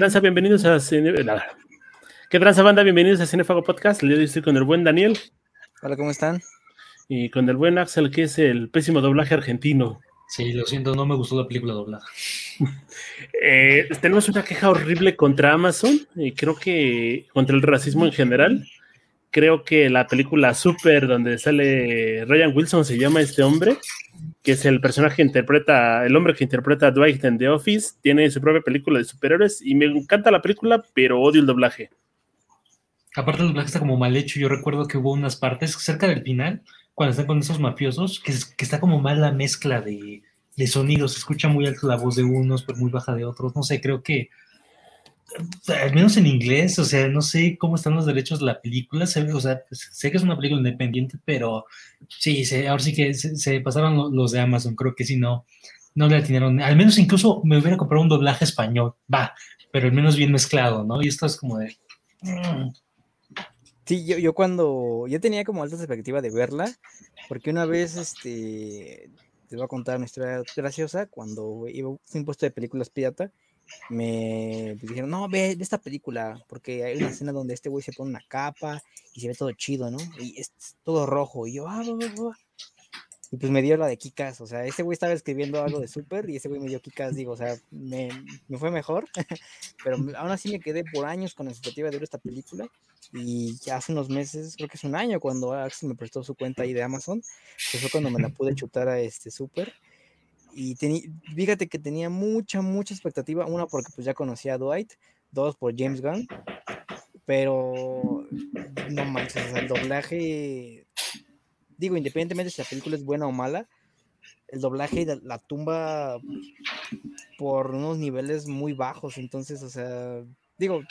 tranza? Bienvenidos a Cine... ¿Qué tranza, banda? Bienvenidos a Cinefago Podcast. Le estoy con el buen Daniel. Hola, ¿cómo están? Y con el buen Axel, que es el pésimo doblaje argentino. Sí, lo siento, no me gustó la película doblada. eh, tenemos una queja horrible contra Amazon y creo que contra el racismo en general. Creo que la película Super, donde sale Ryan Wilson, se llama este hombre, que es el personaje que interpreta, el hombre que interpreta a Dwight en The Office, tiene su propia película de superhéroes y me encanta la película, pero odio el doblaje. Aparte el doblaje está como mal hecho, yo recuerdo que hubo unas partes cerca del final, cuando están con esos mafiosos, que, que está como mal la mezcla de, de, sonidos, se escucha muy alta la voz de unos, pero muy baja de otros, no sé, creo que al menos en inglés, o sea, no sé cómo están los derechos de la película, o sea, pues, sé que es una película independiente, pero sí, se, ahora sí que se, se, pasaron los de Amazon, creo que sí, no, no le atinaron, al menos incluso me hubiera comprado un doblaje español, va, pero al menos bien mezclado, ¿no? Y esto es como de... Mm. Sí, yo, yo cuando, yo tenía como alta expectativa de verla, porque una vez, este, te voy a contar una historia graciosa, cuando iba a un puesto de películas pirata, me dijeron, no, ve esta película, porque hay una escena donde este güey se pone una capa y se ve todo chido, ¿no? Y es todo rojo, y yo, ah, bah, bah. Y pues me dio la de Kikas, o sea, ese güey estaba escribiendo algo de súper y ese güey me dio Kikas, digo, o sea, me, me, fue mejor, pero aún así me quedé por años con la expectativa de ver esta película y ya hace unos meses, creo que es un año, cuando Axel me prestó su cuenta ahí de Amazon, pues fue cuando me la pude chutar a este súper y fíjate que tenía mucha, mucha expectativa, una porque pues ya conocía a Dwight, dos por James Gunn, pero no manches, el doblaje digo, independientemente si la película es buena o mala, el doblaje la, la, tumba por unos niveles muy bajos. Entonces, o sea, digo,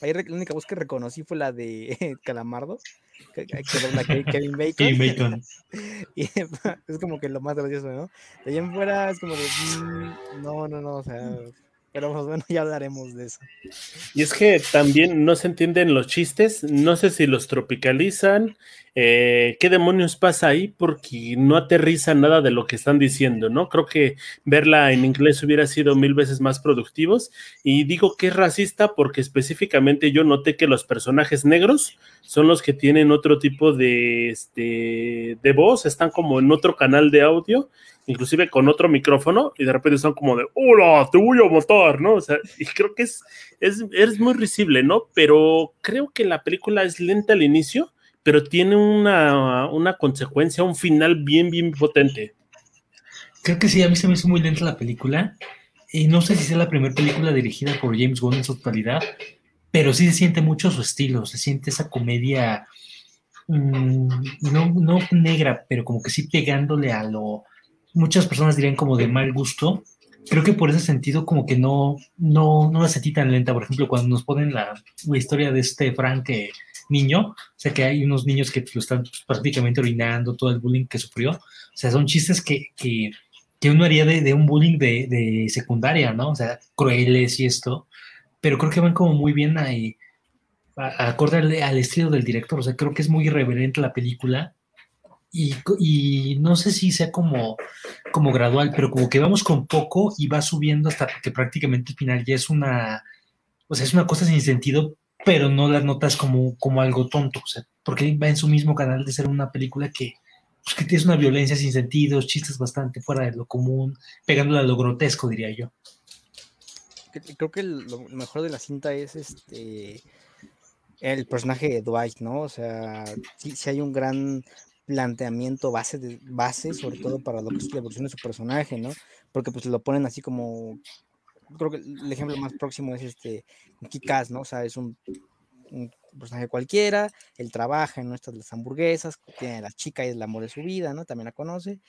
ahí la única voz que reconocí fue la de Calamardo, que, que dobla Kevin Bacon. Kevin Bacon. y es como que lo más gracioso, ¿no? De allá en fuera es como de, mmm, no, no, no, o sea, pero pues bueno, ya hablaremos de eso. Y es que también no se entienden los chistes, no sé si los tropicalizan, eh, qué demonios pasa ahí, porque no aterriza nada de lo que están diciendo, ¿no? Creo que verla en inglés hubiera sido mil veces más productivos. Y digo que es racista porque específicamente yo noté que los personajes negros son los que tienen otro tipo de, este, de voz, están como en otro canal de audio inclusive con otro micrófono, y de repente están como de, hola, te voy a matar, ¿no? O sea, y creo que es, es, es muy risible, ¿no? Pero creo que la película es lenta al inicio, pero tiene una, una consecuencia, un final bien, bien potente. Creo que sí, a mí se me hizo muy lenta la película. Y no sé si sea la primera película dirigida por James Gunn en su totalidad, pero sí se siente mucho su estilo, se siente esa comedia mmm, no, no negra, pero como que sí pegándole a lo, muchas personas dirían como de mal gusto. Creo que por ese sentido como que no, no, no la sentí tan lenta. Por ejemplo, cuando nos ponen la, la historia de este Frank eh, niño, o sea que hay unos niños que lo están pues, prácticamente orinando, todo el bullying que sufrió. O sea, son chistes que, que, que uno haría de, de un bullying de, de, secundaria, ¿no? O sea, crueles y esto. Pero creo que van como muy bien ahí, acorde al, al estilo del director. O sea, creo que es muy irreverente la película y, no sé si sea como, como gradual, pero como que vamos con poco y va subiendo hasta que prácticamente el final ya es una, o sea, es una cosa sin sentido, pero no la notas como, como algo tonto, o sea, porque va en su mismo canal de ser una película que, pues, tiene una violencia sin sentido, chistes bastante fuera de lo común, pegándole a lo grotesco, diría yo. Creo que lo mejor de la cinta es este el personaje de Dwight, ¿no? O sea, sí hay un gran planteamiento base, de, base, sobre todo para lo que es la evolución de su personaje, ¿no? Porque pues lo ponen así como, creo que el ejemplo más próximo es este Kikas, ¿no? O sea, es un, un, personaje cualquiera, él trabaja en nuestras las hamburguesas, tiene a la chica y es el amor de su vida, ¿no? También la conoce,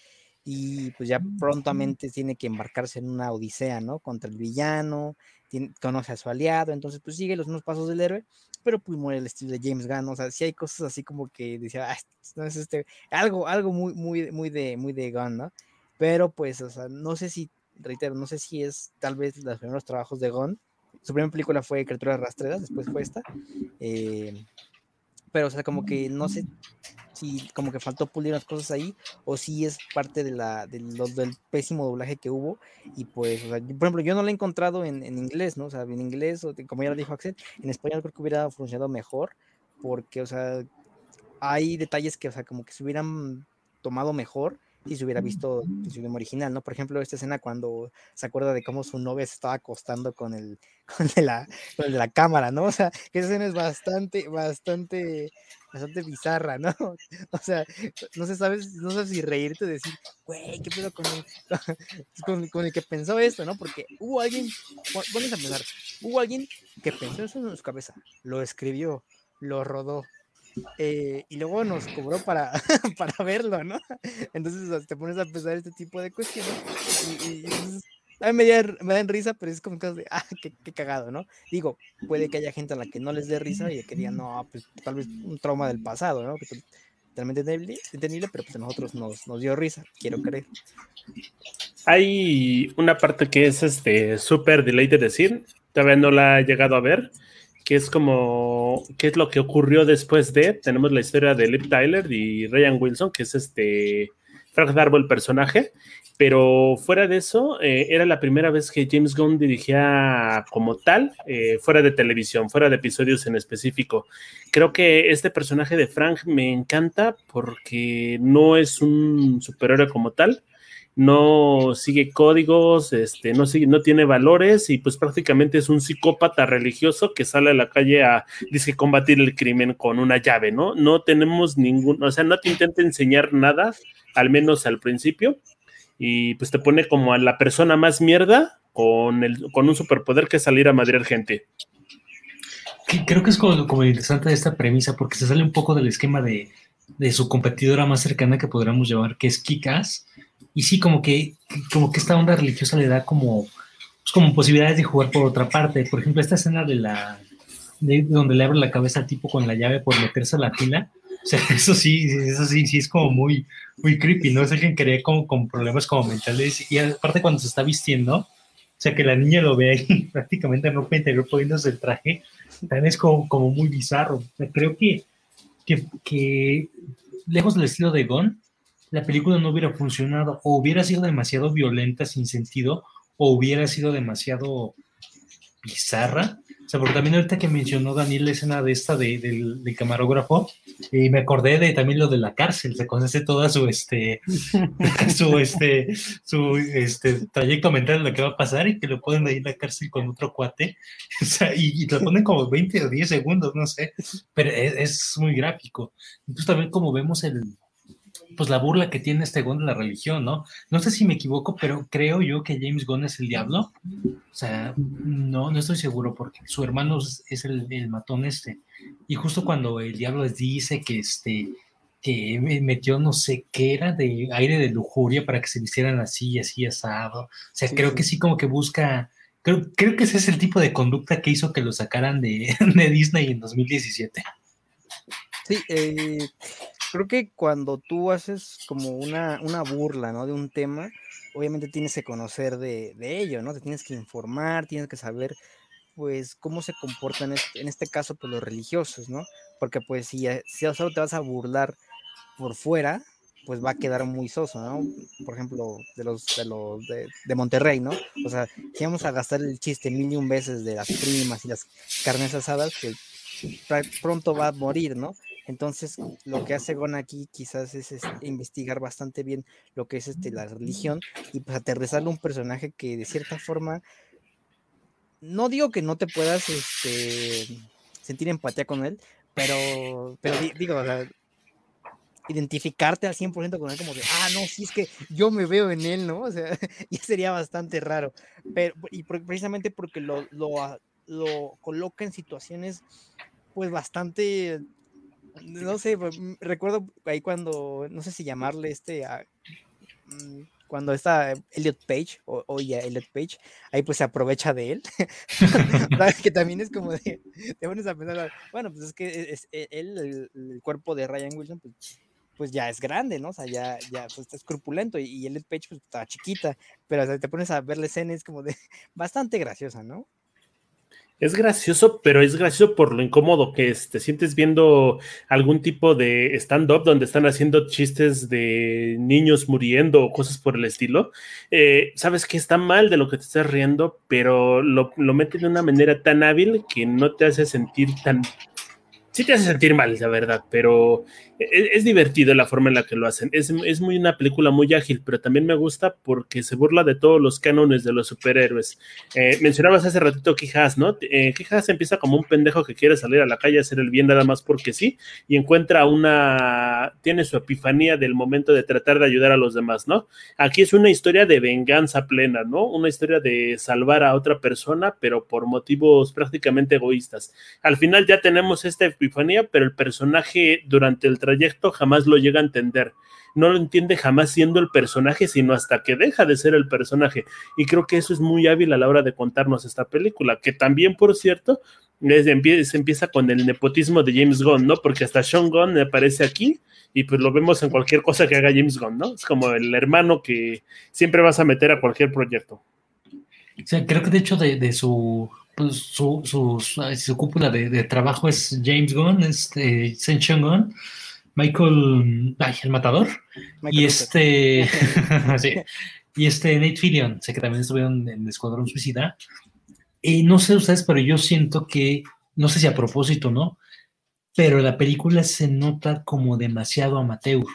y pues ya prontamente tiene que embarcarse en una odisea, ¿no? Contra el villano, tiene, conoce a su aliado, entonces pues sigue los mismos pasos del héroe, pero pues muere el estilo de James Gunn, o sea, sí hay cosas así como que decía, ah, no es este, algo, algo muy, muy, muy de, muy de Gunn, ¿no? Pero pues, o sea, no sé si, reitero, no sé si es tal vez los primeros trabajos de Gunn, su primera película fue Criaturas Rastreras, después fue esta, eh, pero o sea, como que no sé si como que faltó pulir unas cosas ahí, o si es parte de la, de del pésimo doblaje que hubo. Y pues, por ejemplo, yo no lo he encontrado en, en, inglés, ¿no? O sea, en inglés, o como ya lo dijo Axel, en español creo que hubiera funcionado mejor, porque, o sea, hay detalles que, o sea, como que se hubieran tomado mejor si se hubiera visto su idioma original, ¿no? Por ejemplo, esta escena cuando se acuerda de cómo su novia se estaba acostando con el, con de la, con el de la cámara, ¿no? O sea, que esa escena es bastante, bastante, bastante bizarra, ¿no? O sea, no se sabe, no sé si reírte decir, güey, ¿qué pedo con el, con, con el que pensó esto, ¿no? Porque hubo alguien, vamos a pensar, hubo alguien que pensó eso en su cabeza, lo escribió, lo rodó, eh, y luego nos cobró para, para verlo, ¿no? Entonces te pones a pensar este tipo de cuestiones y, a mí me, da, me dan risa, pero es como caso de, ah, qué, cagado, ¿no? Digo, puede que haya gente a la que no les dé risa y que digan, no, pues tal vez un trauma del pasado, ¿no? Que totalmente entendible, pero pues a nosotros nos, nos dio risa, quiero creer. Hay una parte que es este súper delay de decir, todavía no la he llegado a ver, que es como, ¿qué es lo que ocurrió después de? Tenemos la historia de Lip Tyler y Ryan Wilson, que es este Frank Darbo el personaje, pero fuera de eso, eh, era la primera vez que James Gunn dirigía como tal, eh, fuera de televisión, fuera de episodios en específico. Creo que este personaje de Frank me encanta porque no es un superhéroe como tal, no sigue códigos, este, no, sigue, no tiene valores y pues prácticamente es un psicópata religioso que sale a la calle a dice, combatir el crimen con una llave, ¿no? No tenemos ningún, o sea, no te intenta enseñar nada, al menos al principio, y pues te pone como a la persona más mierda con, el, con un superpoder que salir a madrear gente. Creo que es como, como interesante esta premisa porque se sale un poco del esquema de, de su competidora más cercana que podríamos llamar, que es Kikas, y sí, como que, como que esta onda religiosa le da como, pues, como posibilidades de jugar por otra parte. Por ejemplo, esta escena de la de donde le abre la cabeza al tipo con la llave por meterse a la pila. O sea, eso sí, eso sí, sí es como muy, muy creepy, ¿no? Es alguien que cree como con problemas como mentales. Y aparte cuando se está vistiendo, o sea, que la niña lo ve ahí prácticamente en ropa interior poniéndose el traje, también es como, como muy bizarro. O sea, creo que, que, que lejos del estilo de Gon, la película no hubiera funcionado o hubiera sido demasiado violenta sin sentido o hubiera sido demasiado bizarra. O sea, porque también ahorita que mencionó Daniel la escena de esta de, del, camarógrafo, y me acordé de también lo de la cárcel, se conoce toda su este su este su este trayecto mental de lo que va a pasar y que lo pueden ir a la cárcel con otro cuate. O sea, y, y lo ponen como 20 o 10 segundos, no sé, pero es, es muy gráfico. Entonces también como vemos el pues la burla que tiene este Gunn de la religión, ¿no? No sé si me equivoco, pero creo yo que James Gunn es el diablo. O sea, no, no estoy seguro porque su hermano es el, el matón este. Y justo cuando el diablo les dice que este que metió no sé qué era de aire de lujuria para que se vistieran así y así asado. O sea, sí, creo sí. que sí como que busca, creo, creo que ese es el tipo de conducta que hizo que lo sacaran de, de Disney en 2017. Sí, eh, creo que cuando tú haces como una, una burla, ¿no? De un tema, obviamente tienes que conocer de, de, ello, ¿no? Te tienes que informar, tienes que saber, pues, cómo se comportan, en este, caso, pues, los religiosos, ¿no? Porque, pues, si, si solo te vas a burlar por fuera, pues va a quedar muy soso, ¿no? Por ejemplo, de los de los de, de, Monterrey, ¿no? O sea, si vamos a gastar el chiste mil y un veces de las primas y las carnes asadas, pues pronto va a morir, ¿no? Entonces, lo que hace Gon aquí quizás es, es, investigar bastante bien lo que es este, la religión y pues aterrizarle un personaje que de cierta forma, no digo que no te puedas este, sentir empatía con él, pero, pero digo, o sea, identificarte al 100% con él como de, ah, no, sí es que yo me veo en él, ¿no? O sea, ya sería bastante raro. Pero, y precisamente porque lo, lo, lo coloca en situaciones pues bastante no sé, pues, mm, recuerdo ahí cuando, no sé si llamarle este, mm, cuando está Elliot Page, o, oye, Elliot Page, ahí pues se aprovecha de él, que también es como de, te pones a pensar, bueno, pues es que es, es él, el, el, cuerpo de Ryan Wilson, pues, pues ya es grande, ¿no? O sea, ya, ya pues, es corpulento y, y Elliot Page pues está chiquita, pero o sea, te pones a ver la escena es como de bastante graciosa, ¿no? Es gracioso, pero es gracioso por lo incómodo que es. Te sientes viendo algún tipo de stand-up donde están haciendo chistes de niños muriendo o cosas por el estilo. Eh, sabes que está mal de lo que te estás riendo, pero lo, lo meten de una manera tan hábil que no te hace sentir tan sí te hace sentir mal, la verdad, pero e-, es, divertido la forma en la que lo hacen. Es, es, muy una película muy ágil, pero también me gusta porque se burla de todos los cánones de los superhéroes. Eh, mencionabas hace ratito Quijas, ¿no? Eh, empieza como un pendejo que quiere salir a la calle a hacer el bien nada más porque sí, y encuentra una, tiene su epifanía del momento de tratar de ayudar a los demás, ¿no? Aquí es una historia de venganza plena, ¿no? Una historia de salvar a otra persona, pero por motivos prácticamente egoístas. Al final ya tenemos esta epifanía, pero el personaje durante el trayecto jamás lo llega a entender. No lo entiende jamás siendo el personaje, sino hasta que deja de ser el personaje. Y creo que eso es muy hábil a la hora de contarnos esta película, que también, por cierto, se empieza con el nepotismo de James Gunn, ¿no? Porque hasta Sean Gunn aparece aquí y pues lo vemos en cualquier cosa que haga James Gunn, ¿no? Es como el hermano que siempre vas a meter a cualquier proyecto. Creo que de hecho de, su, pues, su, su, cúpula de, trabajo es James Gunn, este, Sean Gunn, Michael, ay, el matador, y este, y este Nate Fillion, sé que también estuvieron en Escuadrón Suicida. Y no sé ustedes, pero yo siento que, no sé si a propósito, ¿no? Pero la película se nota como demasiado amateur.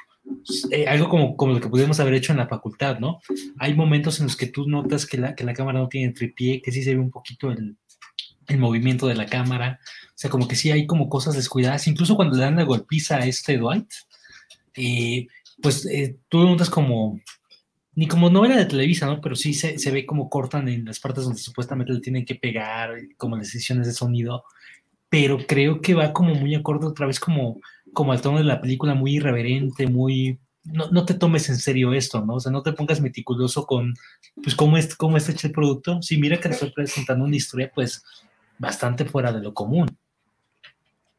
Eh, algo como, como lo que pudimos haber hecho en la facultad, ¿no? Hay momentos en los que tú notas que la, que la cámara no tiene tripié, que sí se ve un poquito el, el movimiento de la cámara. O sea, como que sí hay como cosas descuidadas. Incluso cuando le dan la golpiza a este Dwight, eh, pues eh, tú notas como, ni como novela de Televisa, ¿no? Pero sí se, ve como cortan en las partes donde supuestamente le tienen que pegar, como las sesiones de sonido. Pero creo que va como muy acorde otra vez como, como al tono de la película, muy irreverente, muy... No, no, te tomes en serio esto, ¿no? O sea, no te pongas meticuloso con, pues, cómo es, cómo está hecho el producto. Sí, mira que te estoy presentando una historia, pues, bastante fuera de lo común.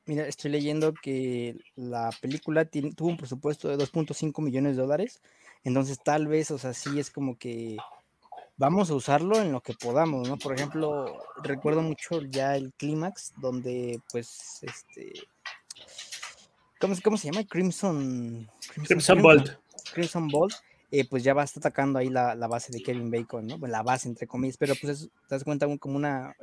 Mira, estoy leyendo que la película tuvo un presupuesto de 2.5 millones de dólares, entonces tal vez, o sea, sí es como que vamos a usarlo en lo que podamos, ¿no? Por ejemplo, recuerdo mucho ya el clímax donde, pues, este, ¿cómo, ¿cómo, se llama? Crimson, Crimson, Crimson Bolt. Crimson Bolt eh, pues ya va a estar atacando ahí la, base de Kevin Bacon, ¿no? La base, entre comillas, pero pues te das cuenta como una,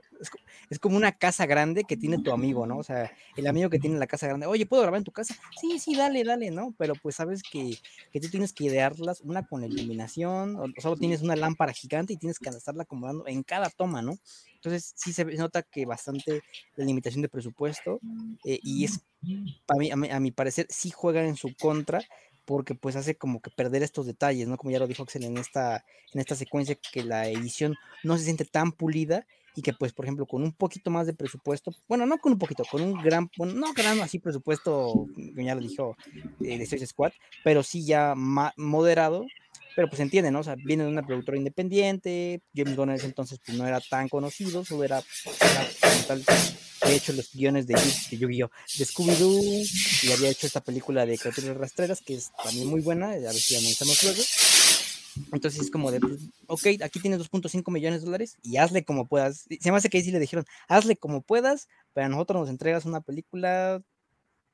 es, como una casa grande que tiene tu amigo, ¿no? O sea, el amigo que tiene la casa grande, oye, ¿puedo grabar en tu casa? Sí, sí, dale, dale, ¿no? Pero pues sabes que, que tú tienes que idearlas, una con la iluminación, o solo tienes una lámpara gigante y tienes que estarla acomodando en cada toma, ¿no? Entonces sí se nota que bastante la limitación de presupuesto eh, y es, para mí, a mi parecer, sí juegan en su contra porque pues hace como que perder estos detalles, ¿no? Como ya lo dijo Axel en esta, en esta secuencia, que la edición no se siente tan pulida y que pues, por ejemplo, con un poquito más de presupuesto, bueno, no con un poquito, con un gran, bueno, no gran así presupuesto, ya lo dijo, eh, de Squad, pero sí ya moderado, pero pues entiende, ¿no? O sea, viene de una productora independiente, James Gunn en ese entonces pues no era tan conocido, solo era, tal, había hecho los guiones de, de Yu-Gi-Oh! de Scooby-Doo y había hecho esta película de criaturas rastreras que es también muy buena, a ver si analizamos luego. Entonces es como de, pues, ok, aquí tienes 2.5 millones de dólares y hazle como puedas. Se me hace que ahí sí le dijeron, hazle como puedas, pero a nosotros nos entregas una película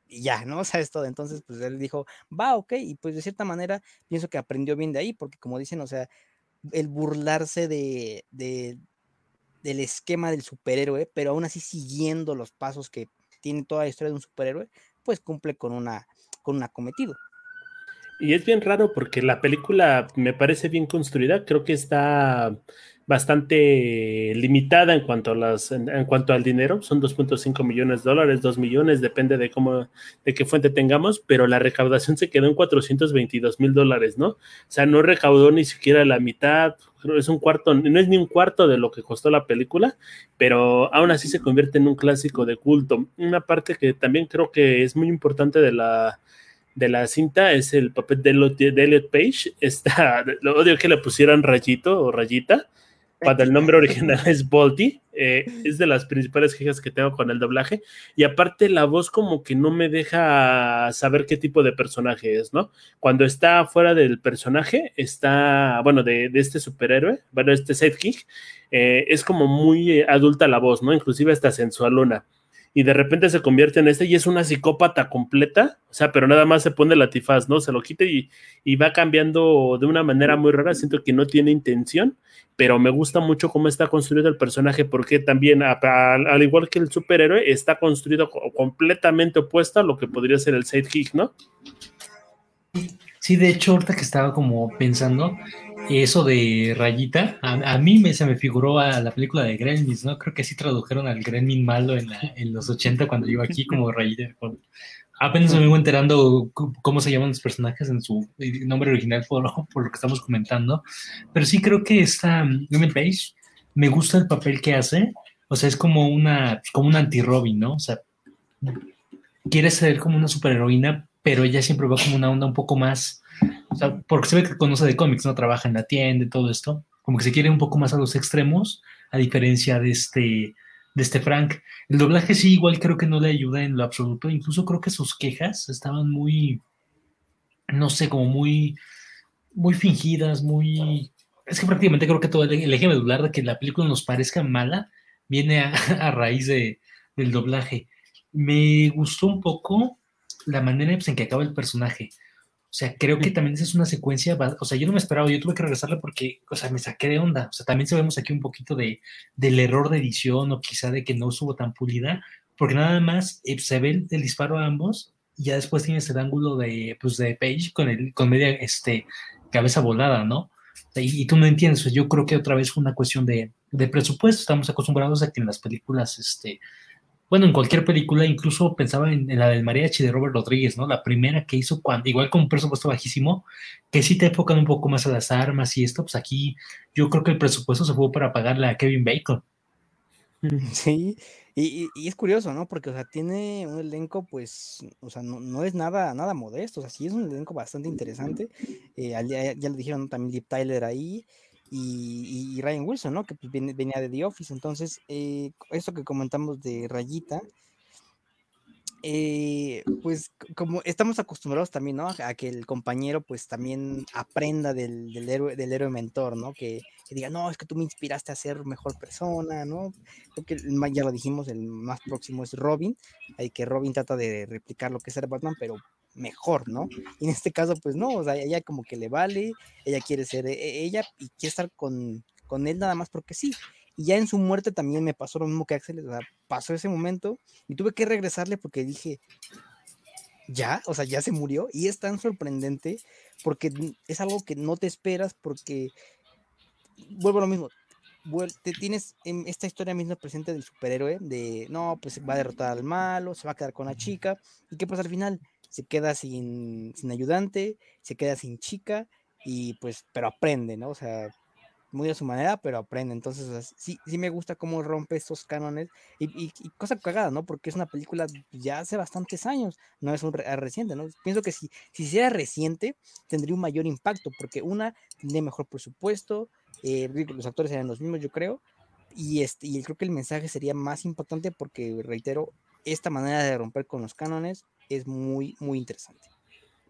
y ya, ¿no? Sabes todo. Entonces, pues él dijo, va, ok, y pues de cierta manera pienso que aprendió bien de ahí, porque como dicen, o sea, el burlarse de, de del esquema del superhéroe, pero aún así siguiendo los pasos que tiene toda la historia de un superhéroe, pues cumple con una con un acometido. Y es bien raro porque la película me parece bien construida, creo que está bastante limitada en cuanto a las en, cuanto al dinero, son 2.5 millones de dólares, 2 millones, depende de cómo de qué fuente tengamos, pero la recaudación se quedó en 422 mil dólares, ¿no? O sea, no recaudó ni siquiera la mitad, es un cuarto, no es ni un cuarto de lo que costó la película, pero aún así se convierte en un clásico de culto. Una parte que también creo que es muy importante de la de la cinta es el papel de, Elliot Page. Está, lo odio que le pusieran rayito o rayita, cuando el nombre original es Bolty. Eh, es de las principales quejas que tengo con el doblaje. Y aparte, la voz, como que no me deja saber qué tipo de personaje es, ¿no? Cuando está fuera del personaje, está, bueno, de, este superhéroe, bueno, este sidekick, eh, es como muy adulta la voz, ¿no? Inclusive hasta sensualona y de repente se convierte en este y es una psicópata completa, o sea, pero nada más se pone la tifaz, ¿no? Se lo quita y, va cambiando de una manera muy rara, siento que no tiene intención, pero me gusta mucho cómo está construido el personaje porque también, al igual que el superhéroe, está construido completamente opuesto a lo que podría ser el sidekick, ¿no? Sí, de hecho, ahorita que estaba como pensando, eso de rayita, a, mí me, se me figuró a la película de Gremlins, ¿no? Creo que sí tradujeron al Gremlin malo en, en los 80 cuando yo aquí como rayita. Apenas me vengo enterando cómo se llaman los personajes en su nombre original por, por lo que estamos comentando. Pero sí creo que esta Women Page me gusta el papel que hace. O sea, es como una, como un anti-Robin, ¿no? O sea, quiere ser como una superheroína, pero ella siempre va como una onda un poco más porque se ve que conoce de cómics, no trabaja en la tienda y todo esto, como que se quiere un poco más a los extremos, a diferencia de este, de este Frank. El doblaje sí, igual creo que no le ayuda en lo absoluto, incluso creo que sus quejas estaban muy, no sé, como muy, muy fingidas, muy... Es que prácticamente creo que todo el, el eje medular de que la película nos parezca mala viene a, a raíz de, del doblaje. Me gustó un poco la manera en que acaba el personaje. O sea, creo que también esa es una secuencia, o sea, yo no me esperaba, yo tuve que regresarle porque, o sea, me saqué de onda. O sea, también sabemos aquí un poquito de, del error de edición o quizá de que no estuvo tan pulida, porque nada más eh, se ve el, disparo a ambos y ya después tienes el ángulo de, pues, de Page con, el, con media este, cabeza volada, ¿no? Y, y, tú no entiendes, yo creo que otra vez fue una cuestión de, de presupuesto. Estamos acostumbrados a que en las películas, este, bueno, en cualquier película, incluso pensaba en, la del mariachi de Robert Rodríguez, ¿no? La primera que hizo, igual con un presupuesto bajísimo, que sí te enfocan un poco más a las armas y esto, pues aquí yo creo que el presupuesto se fue para pagarle a Kevin Bacon. Sí, y, es curioso, ¿no? Porque, o sea, tiene un elenco, pues, o sea, no, es nada, nada modesto, o sea, sí es un elenco bastante interesante. Eh, ya, ya, dijeron también Deep Tyler ahí, y, Ryan Wilson, ¿no? Que pues, venía de The Office. Entonces, eh, esto que comentamos de Rayita, eh, pues como estamos acostumbrados también, ¿no? A que el compañero pues también aprenda del, héroe, del héroe mentor, ¿no? Que, diga, no, es que tú me inspiraste a ser mejor persona, ¿no? Porque ya lo dijimos, el más próximo es Robin, hay que Robin trata de replicar lo que es ser Batman, pero mejor, ¿no? Y en este caso, pues no, o sea, ella como que le vale, ella quiere ser e-, ella y quiere estar con, con él nada más porque sí. Y ya en su muerte también me pasó lo mismo que Axel, o sea, pasó ese momento y tuve que regresarle porque dije, ya, o sea, ya se murió y es tan sorprendente porque es algo que no te esperas porque, vuelvo a lo mismo, te tienes en esta historia misma presente del superhéroe, de, no, pues va a derrotar al malo, se va a quedar con la chica, y qué pasa al final, se queda sin, sin ayudante, se queda sin chica y pues, pero aprende, ¿no? O sea, muy a su manera, pero aprende. Entonces, sí, sí me gusta cómo rompe estos cánones y, cosa cagada, ¿no? Porque es una película ya hace bastantes años, no es un reciente, ¿no? Pienso que si, si reciente, tendría un mayor impacto, porque una, tendría mejor presupuesto, eh, los actores serían los mismos, yo creo, y, este, y creo que el mensaje sería más importante porque, reitero, esta manera de romper con los cánones es muy, muy interesante.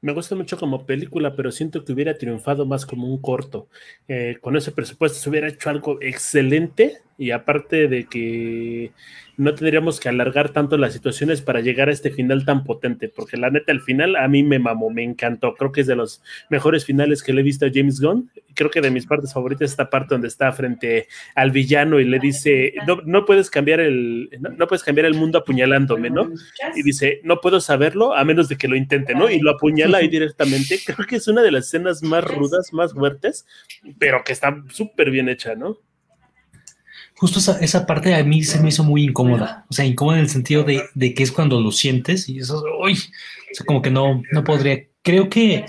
Me gusta mucho como película, pero siento que hubiera triunfado más como un corto. Eh, con ese presupuesto se hubiera hecho algo excelente y aparte de que no tendríamos que alargar tanto las situaciones para llegar a este final tan potente, porque la neta, el final a mí me mamó, me encantó. Creo que es de los mejores finales que le he visto a James Gunn. Creo que de mis partes favoritas esta parte donde está frente al villano y le dice, no, no puedes cambiar el, no, puedes cambiar el mundo apuñalándome, ¿no? Y dice, no puedo saberlo a menos de que lo intente, ¿no? Y lo apuñala ahí directamente. Creo que es una de las escenas más rudas, más fuertes, pero que está súper bien hecha, ¿no? Justo esa, parte a mí se me hizo muy incómoda. O sea, incómoda en el sentido de, que es cuando lo sientes y eso, uy, o sea, como que no, no podría. Creo que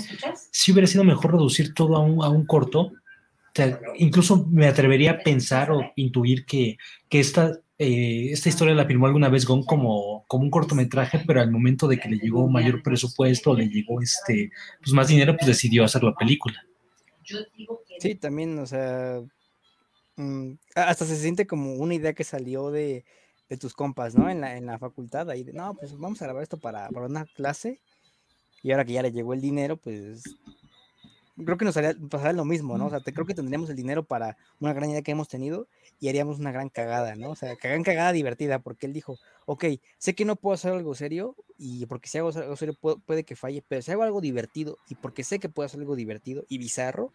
sí hubiera sido mejor reducir todo a un, a un corto. O sea, incluso me atrevería a pensar o intuir que, esta, eh, esta historia la filmó alguna vez Gon como, como un cortometraje, pero al momento de que le llegó mayor presupuesto, le llegó este, pues más dinero, pues decidió hacer la película. Sí, también, o sea, Mm, hasta se siente como una idea que salió de, de tus compas, ¿no? En la, en la facultad, ahí de, no, pues vamos a grabar esto para, para una clase. Y ahora que ya le llegó el dinero, pues creo que nos haría, pasaría lo mismo, ¿no? O sea, te, creo que tendríamos el dinero para una gran idea que hemos tenido y haríamos una gran cagada, ¿no? O sea, gran cagada divertida, porque él dijo, ok, sé que no puedo hacer algo serio y porque si hago algo serio puede, que falle, pero si hago algo divertido y porque sé que puedo hacer algo divertido y bizarro,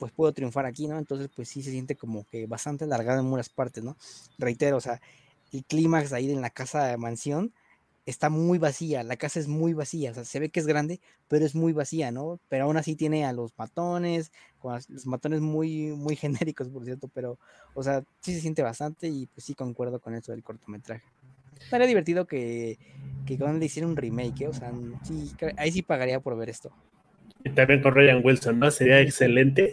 pues puedo triunfar aquí, ¿no? Entonces, pues sí se siente como que bastante alargado en muchas partes, ¿no? Reitero, o sea, el clímax ahí en la casa de mansión está muy vacía, la casa es muy vacía, o sea, se ve que es grande, pero es muy vacía, ¿no? Pero aún así tiene a los matones, los matones muy, muy genéricos, por cierto, pero, o sea, sí se siente bastante y pues sí concuerdo con eso del cortometraje. Estaría divertido que, que cuando le hiciera un remake, ¿eh? o sea, sí, ahí sí pagaría por ver esto. Y también con Ryan Wilson, ¿no? Sería excelente.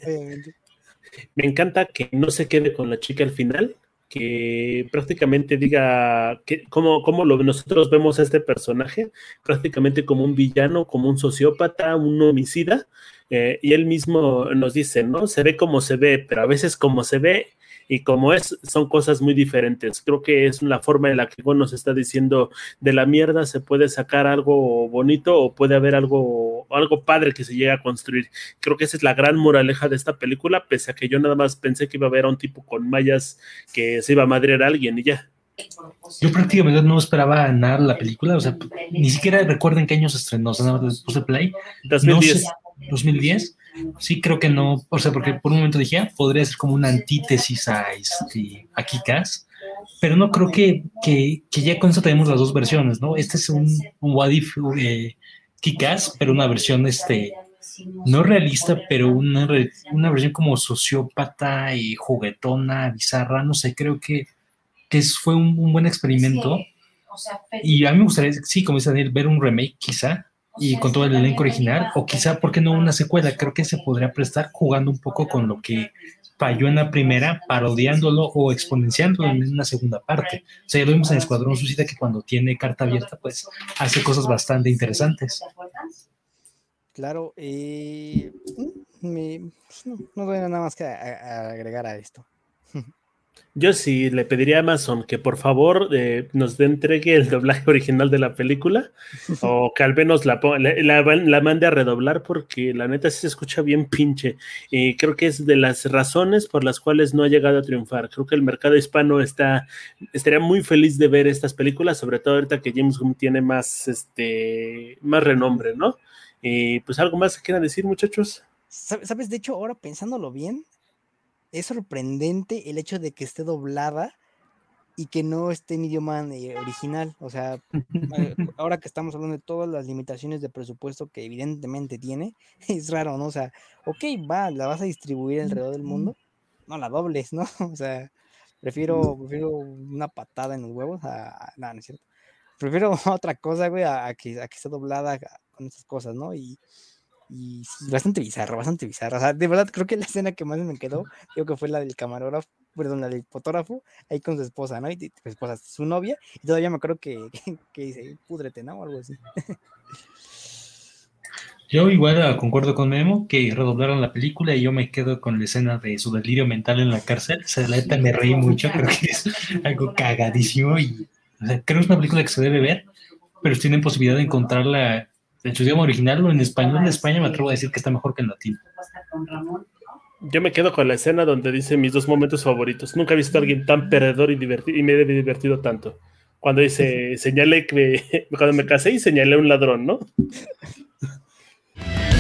Me encanta que no se quede con la chica al final, que prácticamente diga que, cómo, cómo lo, nosotros vemos a este personaje, prácticamente como un villano, como un sociópata, un homicida, eh, y él mismo nos dice, ¿no? Se ve como se ve, pero a veces como se ve y como es, son cosas muy diferentes. Creo que es la forma en la que nos está diciendo de la mierda se puede sacar algo bonito o puede haber algo, algo padre que se llegue a construir. Creo que esa es la gran moraleja de esta película, pese a que yo nada más pensé que iba a haber a un tipo con mallas que se iba a madrear a alguien y ya. Yo prácticamente no esperaba nada la película, o sea, ni siquiera recuerdo en qué año se estrenó, o sea, después de Play. 2010. 2010 sí creo que no, o sea, porque por un momento dije, ah, podría ser como una antítesis a, este, a Kikas, pero no creo que, que, que, ya con eso tenemos las dos versiones, ¿no? Este es un, un What If eh, Kikas, pero una versión, este, no realista, pero una, una versión como sociópata y juguetona, bizarra, no sé, creo que, que fue un, un buen experimento. Y a mí me gustaría, sí, como dice Daniel, ver un remake quizá, y con todo el elenco original, o quizá, ¿por qué no una secuela? Creo que se podría prestar jugando un poco con lo que falló en la primera, parodiándolo o exponenciándolo en una segunda parte. O sea, ya lo vimos en Escuadrón Suicida que cuando tiene carta abierta, pues hace cosas bastante interesantes. Claro, eh, mm, pues, no, no tengo nada más que agregar a esto. Yo sí le pediría a Amazon que por favor eh, nos entregue el doblaje original de la película o que al menos la, la, mande a redoblar porque la neta sí se escucha bien pinche y creo que es de las razones por las cuales no ha llegado a triunfar. Creo que el mercado hispano está estaría muy feliz de ver estas películas, sobre todo ahorita que James Gunn tiene más este más renombre, ¿no? Y pues algo más que quieran decir, muchachos. Sabes, de hecho, ahora pensándolo bien, es sorprendente el hecho de que esté doblada y que no esté en idioma eh, original. O sea, eh, ahora que estamos hablando de todas las limitaciones de presupuesto que evidentemente tiene, es raro, ¿no? O sea, ok, va, la vas a distribuir alrededor del mundo, no la dobles, ¿no? O sea, prefiero, prefiero una patada en los huevos a, nada, no es cierto. Prefiero otra cosa, güey, a, que, a que esté doblada con esas cosas, ¿no? Y, y bastante bizarro, bastante bizarro. O sea, de verdad creo que la escena que más me quedó, creo que fue la del camarógrafo, perdón, la del fotógrafo, ahí con su esposa, ¿no? Y su esposa, su novia, y todavía me acuerdo que, que, dice, púdrete, ¿no? O algo así. Yo igual ah, concuerdo con Memo que redoblaron la película y yo me quedo con la escena de su delirio mental en la cárcel. O sea, la neta me reí mucho, creo que es algo cagadísimo y creo que es una película que se debe ver, pero si tienen posibilidad de encontrarla en su idioma original o en español de España, me atrevo a decir que está mejor que en latín. Yo me quedo con la escena donde dice mis dos momentos favoritos. Nunca he visto a alguien tan perdedor y, divertido, y me he divertido tanto. Cuando dice, señalé que cuando me casé y señalé a un ladrón, ¿no?